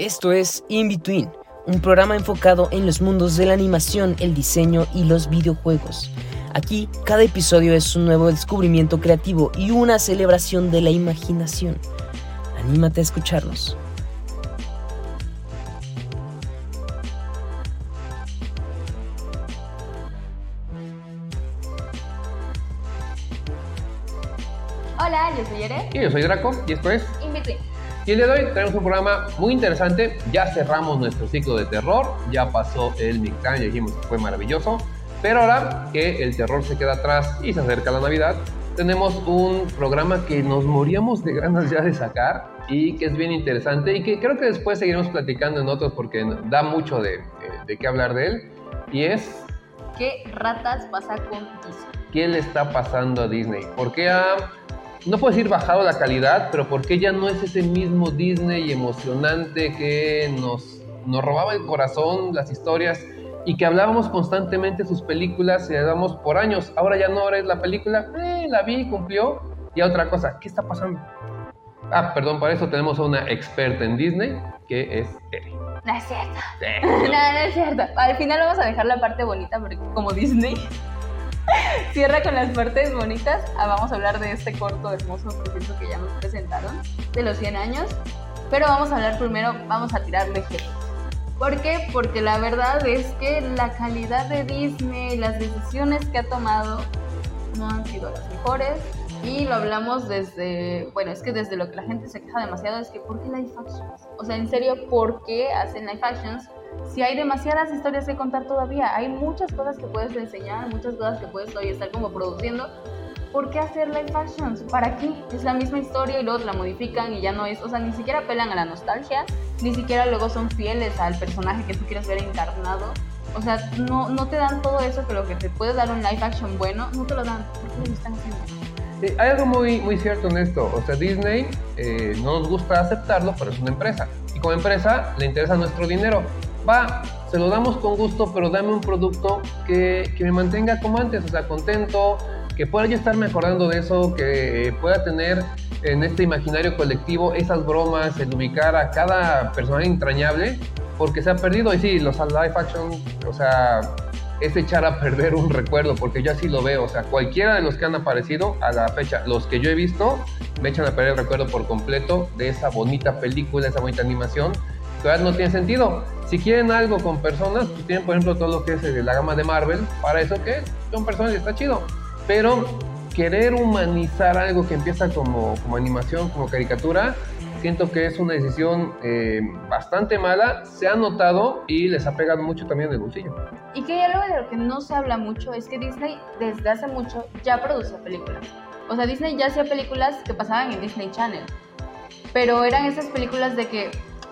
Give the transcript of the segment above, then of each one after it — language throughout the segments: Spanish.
Esto es In Between, un programa enfocado en los mundos de la animación, el diseño y los videojuegos. Aquí, cada episodio es un nuevo descubrimiento creativo y una celebración de la imaginación. Anímate a escucharnos. Hola, yo soy Ere. Y yo soy Draco y esto es In Between. Y el día de hoy tenemos un programa muy interesante. Ya cerramos nuestro ciclo de terror, ya pasó el Mictán, ya dijimos que fue maravilloso. Pero ahora que el terror se queda atrás y se acerca la Navidad, tenemos un programa que nos moríamos de ganas ya de sacar y que es bien interesante y que creo que después seguiremos platicando en otros porque da mucho de, de, de qué hablar de él. Y es ¿Qué ratas pasa con Disney? qué le está pasando a Disney. ¿Por qué ha, no puedo decir bajado la calidad, pero por qué ya no es ese mismo Disney emocionante que nos, nos robaba el corazón, las historias y que hablábamos constantemente de sus películas y le damos por años? Ahora ya no es la película, eh, la vi, cumplió. Y otra cosa, ¿qué está pasando? Ah, perdón, para eso tenemos a una experta en Disney, que es Eri. No es cierto. Sí. No, no es cierto. Al final vamos a dejar la parte bonita porque como Disney cierra con las partes bonitas, ah, vamos a hablar de este corto hermoso proyecto que ya nos presentaron, de los 100 años. Pero vamos a hablar primero, vamos a tirarle hate. ¿Por qué? Porque la verdad es que la calidad de Disney, las decisiones que ha tomado no han sido las mejores. Y lo hablamos desde, bueno, es que desde lo que la gente se queja demasiado es que ¿por qué live actions? O sea, en serio, ¿por qué hacen live actions? Si hay demasiadas historias que contar todavía, hay muchas cosas que puedes enseñar, muchas cosas que puedes todavía estar como produciendo. ¿Por qué hacer live actions? ¿Para qué? Es la misma historia y luego la modifican y ya no es, o sea, ni siquiera apelan a la nostalgia, ni siquiera luego son fieles al personaje que tú quieres ver encarnado. O sea, no, no te dan todo eso lo que te puede dar un live action bueno, no te lo dan. ¿Por qué lo están haciendo? Sí, hay algo muy, muy cierto en esto. O sea, Disney eh, no nos gusta aceptarlo, pero es una empresa. Y como empresa le interesa nuestro dinero. Va, se lo damos con gusto, pero dame un producto que, que me mantenga como antes, o sea, contento, que pueda yo estar mejorando de eso, que pueda tener en este imaginario colectivo esas bromas, el ubicar a cada personaje entrañable, porque se ha perdido. Y sí, los live action, o sea, es echar a perder un recuerdo, porque yo así lo veo. O sea, cualquiera de los que han aparecido a la fecha, los que yo he visto, me echan a perder el recuerdo por completo de esa bonita película, esa bonita animación, ahora no tiene sentido. Si quieren algo con personas, pues tienen, por ejemplo, todo lo que es de la gama de Marvel, para eso que son personas y está chido. Pero querer humanizar algo que empieza como, como animación, como caricatura, siento que es una decisión eh, bastante mala, se ha notado y les ha pegado mucho también el bolsillo. Y que algo de lo que no se habla mucho es que Disney desde hace mucho ya produce películas. O sea, Disney ya hacía películas que pasaban en Disney Channel. Pero eran esas películas de que,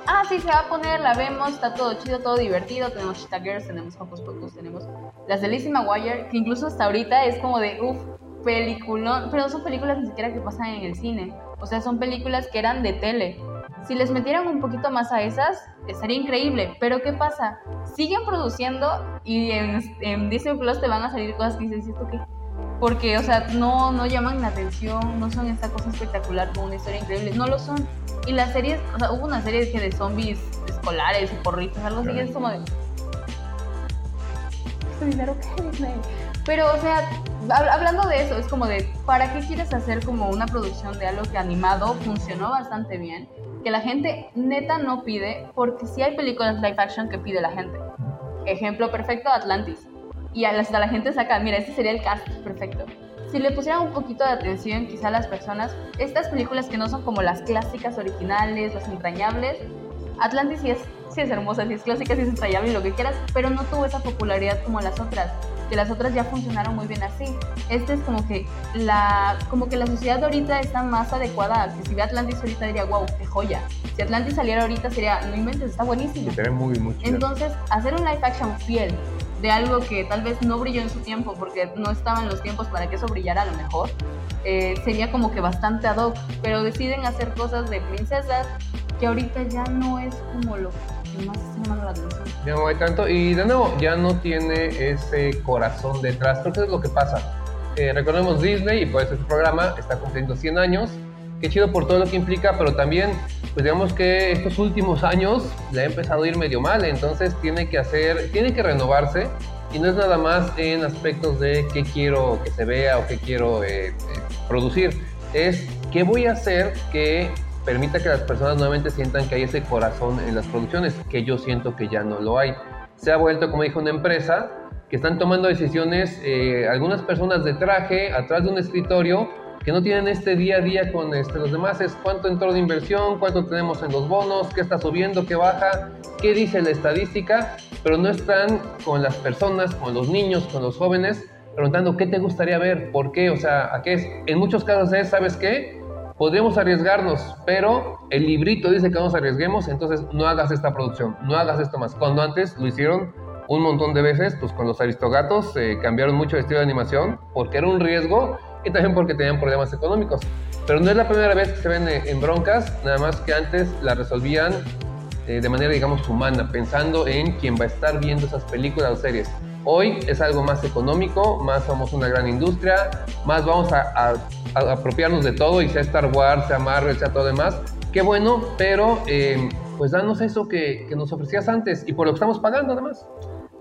ah, sí, se va a poner, la vemos, está todo chido, todo divertido. Tenemos Cheetah Girls, tenemos Hocus Pocus, tenemos las de Lizzie McGuire, que incluso hasta ahorita es como de, uff, peliculón. Pero no son películas ni siquiera que pasan en el cine. O sea, son películas que eran de tele. Si les metieran un poquito más a esas, estaría increíble. Pero ¿qué pasa? Siguen produciendo y en, en Disney Plus te van a salir cosas que dices, ¿esto qué? Porque, o sea, no, no llaman la atención, no son esta cosa espectacular con una historia increíble, no lo son. Y las series, o sea, hubo una serie que de zombies escolares y porritos, algo así, es como de... ¿Este dinero Disney? Pero, o sea, hab- hablando de eso, es como de, ¿para qué quieres hacer como una producción de algo que animado funcionó bastante bien? Que la gente neta no pide, porque sí hay películas live action que pide la gente. Ejemplo perfecto, Atlantis. Y hasta la gente saca, mira, este sería el cast perfecto. Si le pusieran un poquito de atención quizá a las personas, estas películas que no son como las clásicas originales, las entrañables, Atlantis sí es, sí es hermosa, sí es clásica, sí es entrañable y lo que quieras, pero no tuvo esa popularidad como las otras, que las otras ya funcionaron muy bien así. Este es como que la, como que la sociedad de ahorita está más adecuada a que si ve Atlantis ahorita diría, wow, qué joya. Si Atlantis saliera ahorita sería, no inventes, está buenísimo. Se ve muy, muy chido. Entonces, hacer un live action fiel de algo que tal vez no brilló en su tiempo porque no estaban los tiempos para que eso brillara a lo mejor, eh, sería como que bastante ad hoc, pero deciden hacer cosas de princesas que ahorita ya no es como lo que más está llamando la atención. Ya no hay tanto. Y de nuevo, ya no tiene ese corazón detrás. Creo que es lo que pasa. Eh, recordemos Disney, y por eso este programa está cumpliendo 100 años. Qué chido por todo lo que implica, pero también, pues digamos que estos últimos años le ha empezado a ir medio mal, entonces tiene que hacer, tiene que renovarse y no es nada más en aspectos de qué quiero que se vea o qué quiero eh, eh, producir, es qué voy a hacer que permita que las personas nuevamente sientan que hay ese corazón en las producciones, que yo siento que ya no lo hay. Se ha vuelto, como dijo, una empresa que están tomando decisiones, eh, algunas personas de traje, atrás de un escritorio, que no tienen este día a día con este, los demás, es cuánto entró de inversión, cuánto tenemos en los bonos, qué está subiendo, qué baja, qué dice la estadística, pero no están con las personas, con los niños, con los jóvenes, preguntando qué te gustaría ver, por qué, o sea, a qué es. En muchos casos es, ¿sabes qué? Podríamos arriesgarnos, pero el librito dice que no nos arriesguemos, entonces no hagas esta producción, no hagas esto más. Cuando antes lo hicieron un montón de veces, pues con los Aristogatos eh, cambiaron mucho el estilo de animación porque era un riesgo y también porque tenían problemas económicos. Pero no es la primera vez que se ven eh, en broncas, nada más que antes la resolvían eh, de manera, digamos, humana, pensando en quien va a estar viendo esas películas o series. Hoy es algo más económico, más somos una gran industria, más vamos a, apropiarnos de todo, y sea Star Wars, sea Marvel, sea todo demás. Qué bueno, pero pues danos eso que, que nos ofrecías antes y por lo que estamos pagando además.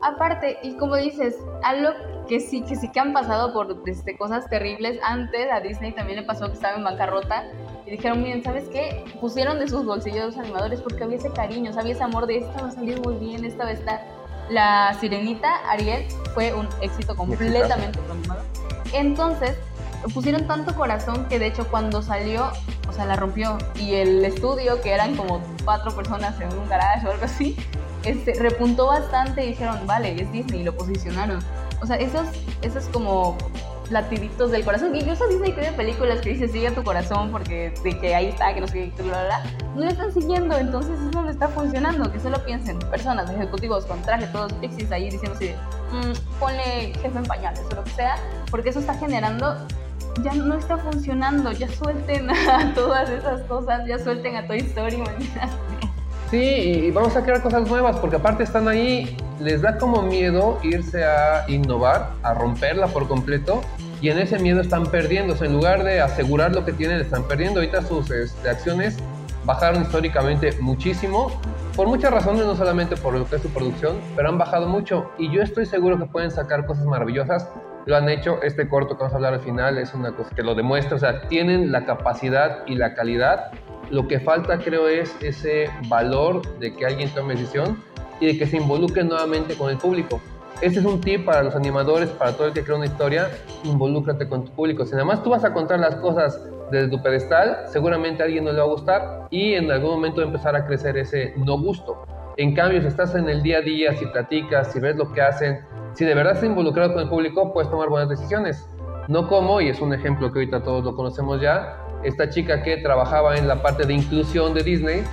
Aparte, y como dices, algo que sí, que sí que han pasado por este, cosas terribles. Antes a Disney también le pasó que estaba en bancarrota y dijeron, miren, ¿sabes qué? Pusieron de sus bolsillos los animadores porque había ese cariño, había ese amor de esta va a salir muy bien, esta va a estar. La sirenita, Ariel, fue un éxito completamente animado. Entonces, pusieron tanto corazón que de hecho cuando salió, o sea, la rompió. Y el estudio, que eran como cuatro personas en un garage o algo así, este, repuntó bastante y dijeron, vale, es Disney, y lo posicionaron. O sea, esos, esos como latiditos del corazón. Incluso Disney tiene películas que dice sigue tu corazón porque de que ahí está, que no sé qué, bla, bla, No lo están siguiendo, entonces eso no está funcionando. Que solo piensen personas, ejecutivos con traje, todos pixies ahí diciendo así, mmm, ponle jefe en pañales o lo que sea, porque eso está generando ya no está funcionando, ya suelten a todas esas cosas, ya suelten a Toy Story, manita. Sí, y vamos a crear cosas nuevas, porque aparte están ahí, les da como miedo irse a innovar, a romperla por completo, y en ese miedo están perdiendo. en lugar de asegurar lo que tienen, están perdiendo. Ahorita sus este, acciones bajaron históricamente muchísimo, por muchas razones, no solamente por lo que es su producción, pero han bajado mucho. Y yo estoy seguro que pueden sacar cosas maravillosas. Lo han hecho, este corto que vamos a hablar al final es una cosa que lo demuestra, o sea, tienen la capacidad y la calidad lo que falta creo es ese valor de que alguien tome decisión y de que se involucre nuevamente con el público. Este es un tip para los animadores, para todo el que crea una historia, involúcrate con tu público. Si nada más tú vas a contar las cosas desde tu pedestal, seguramente a alguien no le va a gustar y en algún momento va a empezar a crecer ese no gusto. En cambio, si estás en el día a día, si platicas, si ves lo que hacen, si de verdad estás involucrado con el público, puedes tomar buenas decisiones. No como, y es un ejemplo que ahorita todos lo conocemos ya, esta chica que trabajaba en la parte de inclusión de Disney,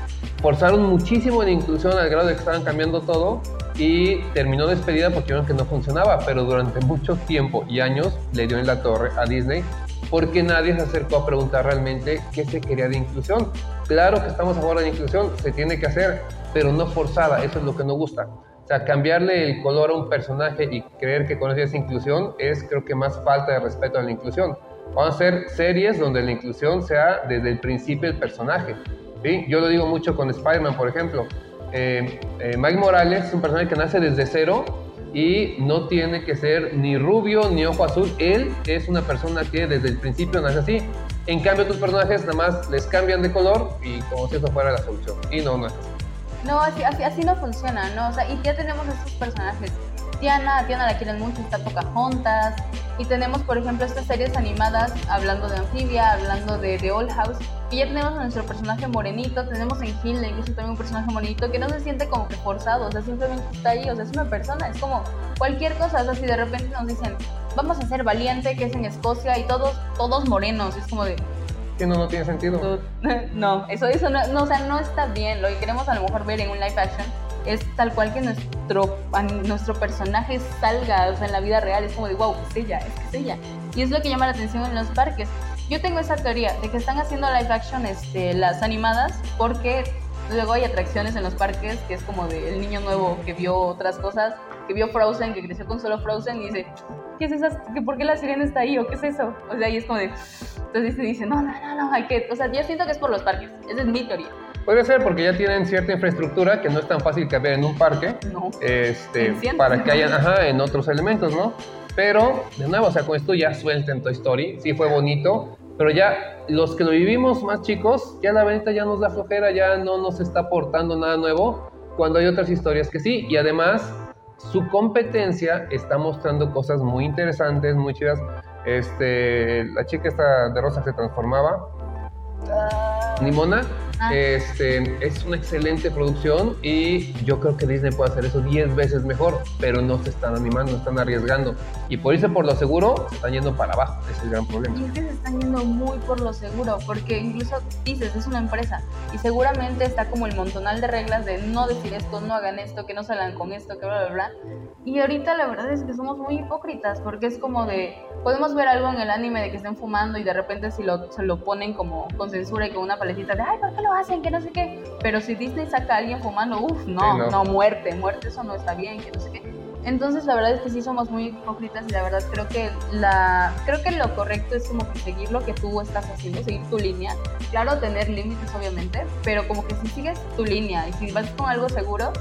forzaron muchísimo en inclusión al grado de que estaban cambiando todo y terminó despedida porque vieron que no funcionaba, pero durante mucho tiempo y años le dio en la torre a Disney porque nadie se acercó a preguntar realmente qué se quería de inclusión. Claro que estamos a favor de la inclusión, se tiene que hacer, pero no forzada, eso es lo que no gusta. O sea, cambiarle el color a un personaje y creer que con eso es inclusión es creo que más falta de respeto a la inclusión. Vamos a hacer series donde la inclusión sea desde el principio el personaje. ¿sí? Yo lo digo mucho con Spider-Man, por ejemplo. Eh, eh, Mike Morales es un personaje que nace desde cero y no tiene que ser ni rubio ni ojo azul. Él es una persona que desde el principio nace así. En cambio, otros personajes nada más les cambian de color y como si eso fuera la solución. Y no, no es así. No, así, así, así no funciona, ¿no? O sea, y ya tenemos estos personajes Tiana, Tiana la quieren mucho, está Pocahontas. Y tenemos, por ejemplo, estas series animadas hablando de Anfibia, hablando de The Old House. Y ya tenemos a nuestro personaje morenito, tenemos en Hill incluso también un personaje morenito que no se siente como que forzado, o sea, simplemente está ahí, o sea, es una persona, es como cualquier cosa, o sea, si de repente nos dicen, vamos a ser valiente, que es en Escocia, y todos, todos morenos, es como de, que no, no tiene sentido. No, eso, eso no, no, o sea, no está bien. Lo que queremos a lo mejor ver en un live action es tal cual que nuestro, nuestro personaje salga, o sea, en la vida real, es como de, wow, es ella, es que es ella. Y es lo que llama la atención en los parques. Yo tengo esa teoría de que están haciendo live action este, las animadas porque luego hay atracciones en los parques que es como de el niño nuevo que vio otras cosas, que vio Frozen, que creció con solo Frozen y dice, ¿qué es eso? ¿Por qué la sirena está ahí? ¿O qué es eso? O sea, y es como de, Entonces se dice, no, no, no, no, hay que, o sea, yo siento que es por los parques, esa es mi teoría. Puede ser porque ya tienen cierta infraestructura que no es tan fácil que en un parque, No. este, para que hayan, ajá, en otros elementos, ¿no? Pero, de nuevo, o sea, con esto ya suelten Toy Story, sí fue bonito, pero ya los que lo vivimos más chicos, ya la venita ya nos da flojera, ya no nos está aportando nada nuevo, cuando hay otras historias que sí, y además su competencia está mostrando cosas muy interesantes, muy chidas. Este, la chica esta de rosa se transformaba, Nimona, Ah. este, es una excelente producción y yo creo que Disney puede hacer eso 10 veces mejor, pero no se están animando, no están arriesgando. Y por irse por lo seguro, se están yendo para abajo, ese es el gran problema. Y es que se están yendo muy por lo seguro, porque incluso dices, es una empresa y seguramente está como el montonal de reglas de no decir esto, no hagan esto, que no salgan con esto, que bla, bla, bla. Y ahorita la verdad es que somos muy hipócritas, porque es como de, podemos ver algo en el anime de que estén fumando y de repente si lo, se lo ponen como con censura y con una paletita de, ay, ¿por qué lo hacen? Que no sé qué. Pero si Disney saca a alguien fumando, uff, no, Sí, no. no, muerte, muerte, eso no está bien, que no sé qué. Entonces la verdad es que sí somos muy hipócritas y la verdad creo que la creo que lo correcto es como que seguir lo que tú estás haciendo, seguir tu línea. Claro, tener límites obviamente, pero como que si sigues tu línea y si vas con algo seguro,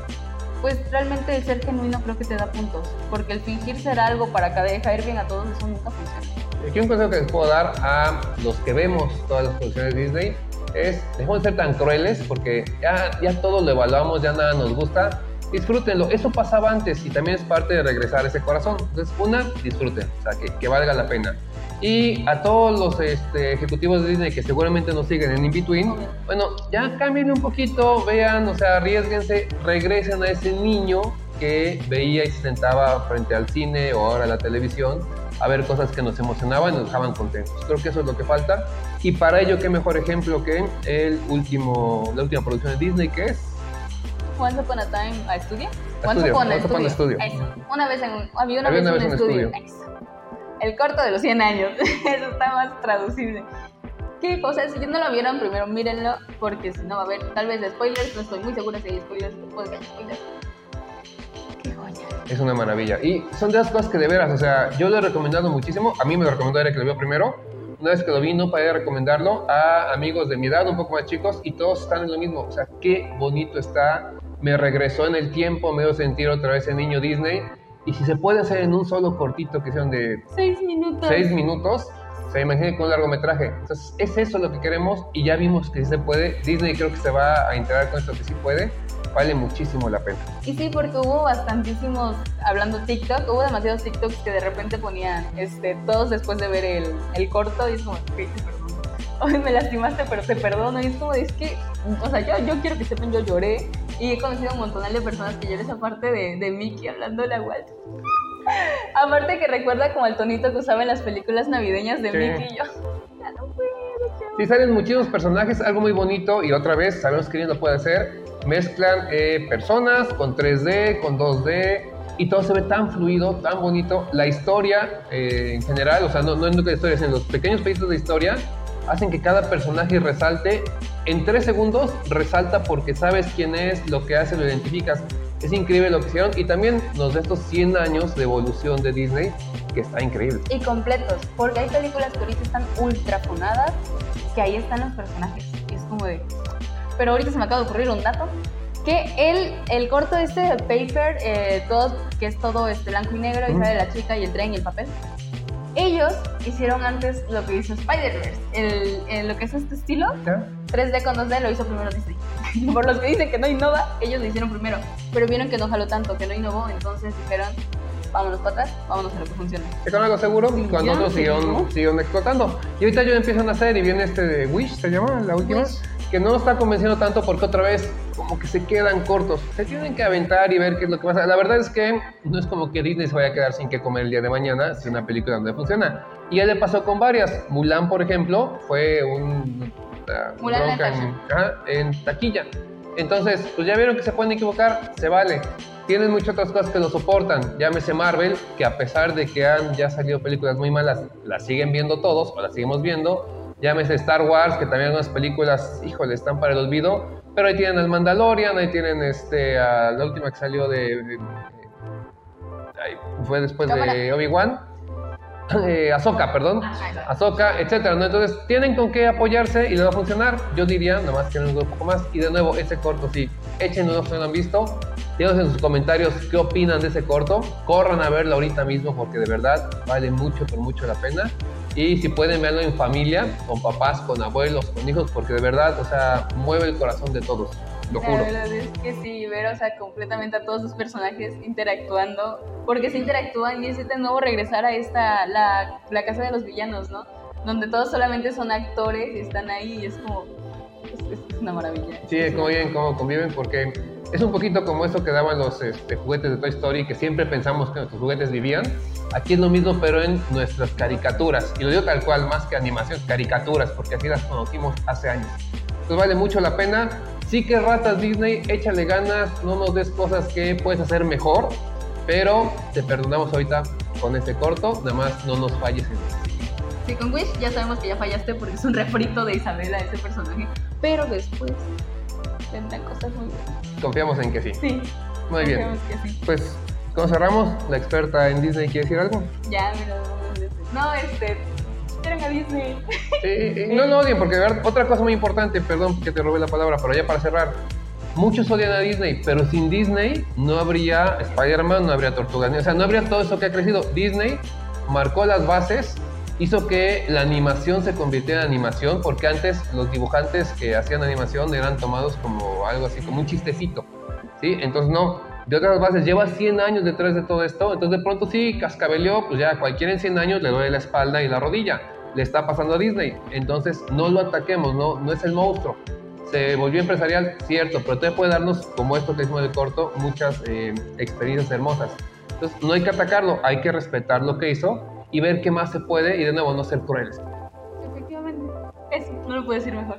pues realmente el ser genuino creo que te da puntos, porque el fingir ser algo para caer bien a todos eso nunca funciona. Aquí un consejo que les puedo dar a los que vemos todas las producciones de Disney es, dejemos de ser tan crueles porque ya, ya todo lo evaluamos, ya nada nos gusta. Disfrútenlo, eso pasaba antes y también es parte de regresar ese corazón. Entonces, una, disfruten, o sea, que, que valga la pena. Y a todos los este, ejecutivos de Disney que seguramente nos siguen en In-Between, bueno, ya cambien un poquito, vean, o sea, arriesguense, regresen a ese niño que veía y se sentaba frente al cine o ahora a la televisión a ver cosas que nos emocionaban y nos dejaban contentos. Creo que eso es lo que falta. Y para ello, qué mejor ejemplo que el último, la última producción de Disney, que es Once Upon a Time a Studio. A Studio, Once Upon a Studio. Eso. Una vez en un, había una Había vez una un vez en estudio. estudio. Eso. El corto de los 100 años. Eso está más traducible. ¿Qué cosa? Si no lo vieron, primero mírenlo, porque si no va a haber tal vez spoilers. No estoy muy segura si hay spoilers. Haya spoilers. Es una maravilla. Y son de las cosas que de veras, o sea, yo lo he recomendado muchísimo. A mí me lo recomendó Eric que lo vio primero. Una vez que lo vi, no paré de recomendarlo a amigos de mi edad, un poco más chicos, y todos están en lo mismo. O sea, qué bonito está. Me regresó en el tiempo, me dio sentir otra vez el niño Disney. Y si se puede hacer en un solo cortito que sean de Seis minutos. seis minutos, se imaginen con un largometraje. Entonces, es eso lo que queremos y ya vimos que sí se puede. Disney creo que se va a integrar con esto que sí puede. Vale muchísimo la pena. Y sí, porque hubo bastantísimos, hablando TikTok, hubo demasiados TikToks que de repente ponían este, todos después de ver el, el corto y es como, ok, te perdono. Hoy me lastimaste, pero te perdono. Y es como, es que, o sea, yo, yo quiero que sepan, yo lloré. Y he conocido un montón de personas que lloré esa parte de, de Mickey hablándole a Walt. Aparte que recuerda como el tonito que usaba en las películas navideñas de Sí. Mickey y yo. Ya no ya Sí, salen muchísimos personajes, algo muy bonito y otra vez sabemos que lo puede hacer. Mezclan eh, personas con 3D, con 2D y todo se ve tan fluido, tan bonito. La historia eh, en general, o sea, no, no en la historia, sino los pequeños pedacitos de historia, hacen que cada personaje resalte. En tres segundos resalta porque sabes quién es, lo que hace, lo identificas. Es increíble lo que hicieron y también nos da estos 100 años de evolución de Disney, que está increíble. y completos, porque hay películas que ahorita están ultra fonadas, que ahí están los personajes, y es como de... Pero ahorita se me acaba de ocurrir un dato, que el, el corto este de Paper, eh, todo, que es todo este blanco y negro, y Ujú. sale la chica y el tren y el papel, ellos hicieron antes lo que hizo Spider-Verse, el, el- lo que es este estilo, ¿Ya? 3D con 2D lo hizo primero Disney. Por los que dicen que no innova, ellos lo hicieron primero. Pero vieron que no jaló tanto, que no innovó, entonces dijeron, vámonos para atrás, vámonos a lo que funciona. ¿Se con algo seguro? Sí, cuando otros siguieron, siguieron explotando. Y ahorita yo empiezan a hacer y viene este de Wish, se llama, la última, Wish. que no nos está convenciendo tanto porque otra vez como que se quedan cortos. Se tienen que aventar y ver qué es lo que pasa. La verdad es que no es como que Disney se vaya a quedar sin que comer el día de mañana si una película no le funciona. Y ya le pasó con varias. Mulan, por ejemplo, fue un... Mulan bronca en, taquilla. Entonces, pues ya vieron que se pueden equivocar, se vale. Tienen muchas otras cosas que lo soportan. Llámese Marvel, que a pesar de que han ya salido películas muy malas, las siguen viendo todos o las seguimos viendo. Llámese Star Wars, que también algunas películas, híjole, están para el olvido. Pero ahí tienen al Mandalorian, ahí tienen este, a la última que salió de. de- de- ay, fue después Cámara. de Obi-Wan. Eh, Ahsoka, perdón, Ahsoka, etcétera, ¿no? Entonces tienen con qué apoyarse y les va a funcionar. Yo diría, nada más que un poco más. Y de nuevo, ese corto, sí, échenlo si no lo han visto. Díganos en sus comentarios qué opinan de ese corto. Corran a verlo ahorita mismo porque de verdad vale mucho, por mucho la pena. Y si pueden verlo en familia, con papás, con abuelos, con hijos, porque de verdad, o sea, mueve el corazón de todos. Lo juro. La verdad es que sí, ver, o sea, completamente a todos sus personajes interactuando, porque se interactúan y es de nuevo regresar a esta, la, la casa de los villanos, ¿no? Donde todos solamente son actores y están ahí y es como, es, es una maravilla. Sí, como bien, cómo conviven, porque es un poquito como eso que daban los este, juguetes de Toy Story, que siempre pensamos que nuestros juguetes vivían. Aquí es lo mismo, pero en nuestras caricaturas. Y lo digo tal cual, más que animación, caricaturas, porque así las conocimos hace años. Entonces vale mucho la pena. Sí que ratas Disney, échale ganas, no nos des cosas que puedes hacer mejor, pero te perdonamos ahorita con este corto, nada más no nos falles en esto. Sí, con Wish ya sabemos que ya fallaste porque es un refrito de Isabela, ese personaje, pero después vendrán cosas muy buenas. Confiamos en que sí. Sí. Muy bien. confiamos que sí. Pues, como cerramos, la experta en Disney quiere decir algo. Ya, mira, no, este, a Disney. Eh, no lo odien, porque otra cosa muy importante, perdón que te robé la palabra, pero ya para cerrar. Muchos odian a Disney, pero sin Disney no habría Spider-Man, no habría Tortugas o sea, no habría todo eso que ha crecido. Disney marcó las bases, hizo que la animación se convirtiera en animación, porque antes los dibujantes que hacían animación eran tomados como algo así, como un chistecito, ¿sí? Entonces no, de otras bases, lleva 100 años detrás de todo esto, entonces de pronto sí, cascabeleó, pues ya cualquiera en 100 años le duele la espalda y la rodilla, le está pasando a Disney, entonces no lo ataquemos, no, no es el monstruo. Se volvió empresarial, cierto, pero todavía puede darnos, como esto que hicimos del corto, muchas eh, experiencias hermosas. Entonces no hay que atacarlo, hay que respetar lo que hizo y ver qué más se puede y de nuevo no ser crueles. Efectivamente. Eso, no lo puedo decir mejor.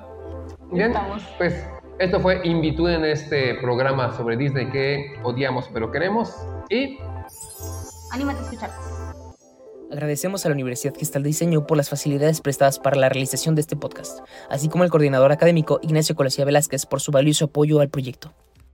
Bien, Estamos. pues esto fue Invitud en este programa sobre Disney que odiamos pero queremos y Anímate a escuchar. Agradecemos a la Universidad Gestal de Diseño por las facilidades prestadas para la realización de este podcast, así como al coordinador académico Ignacio Colosía Velázquez por su valioso apoyo al proyecto.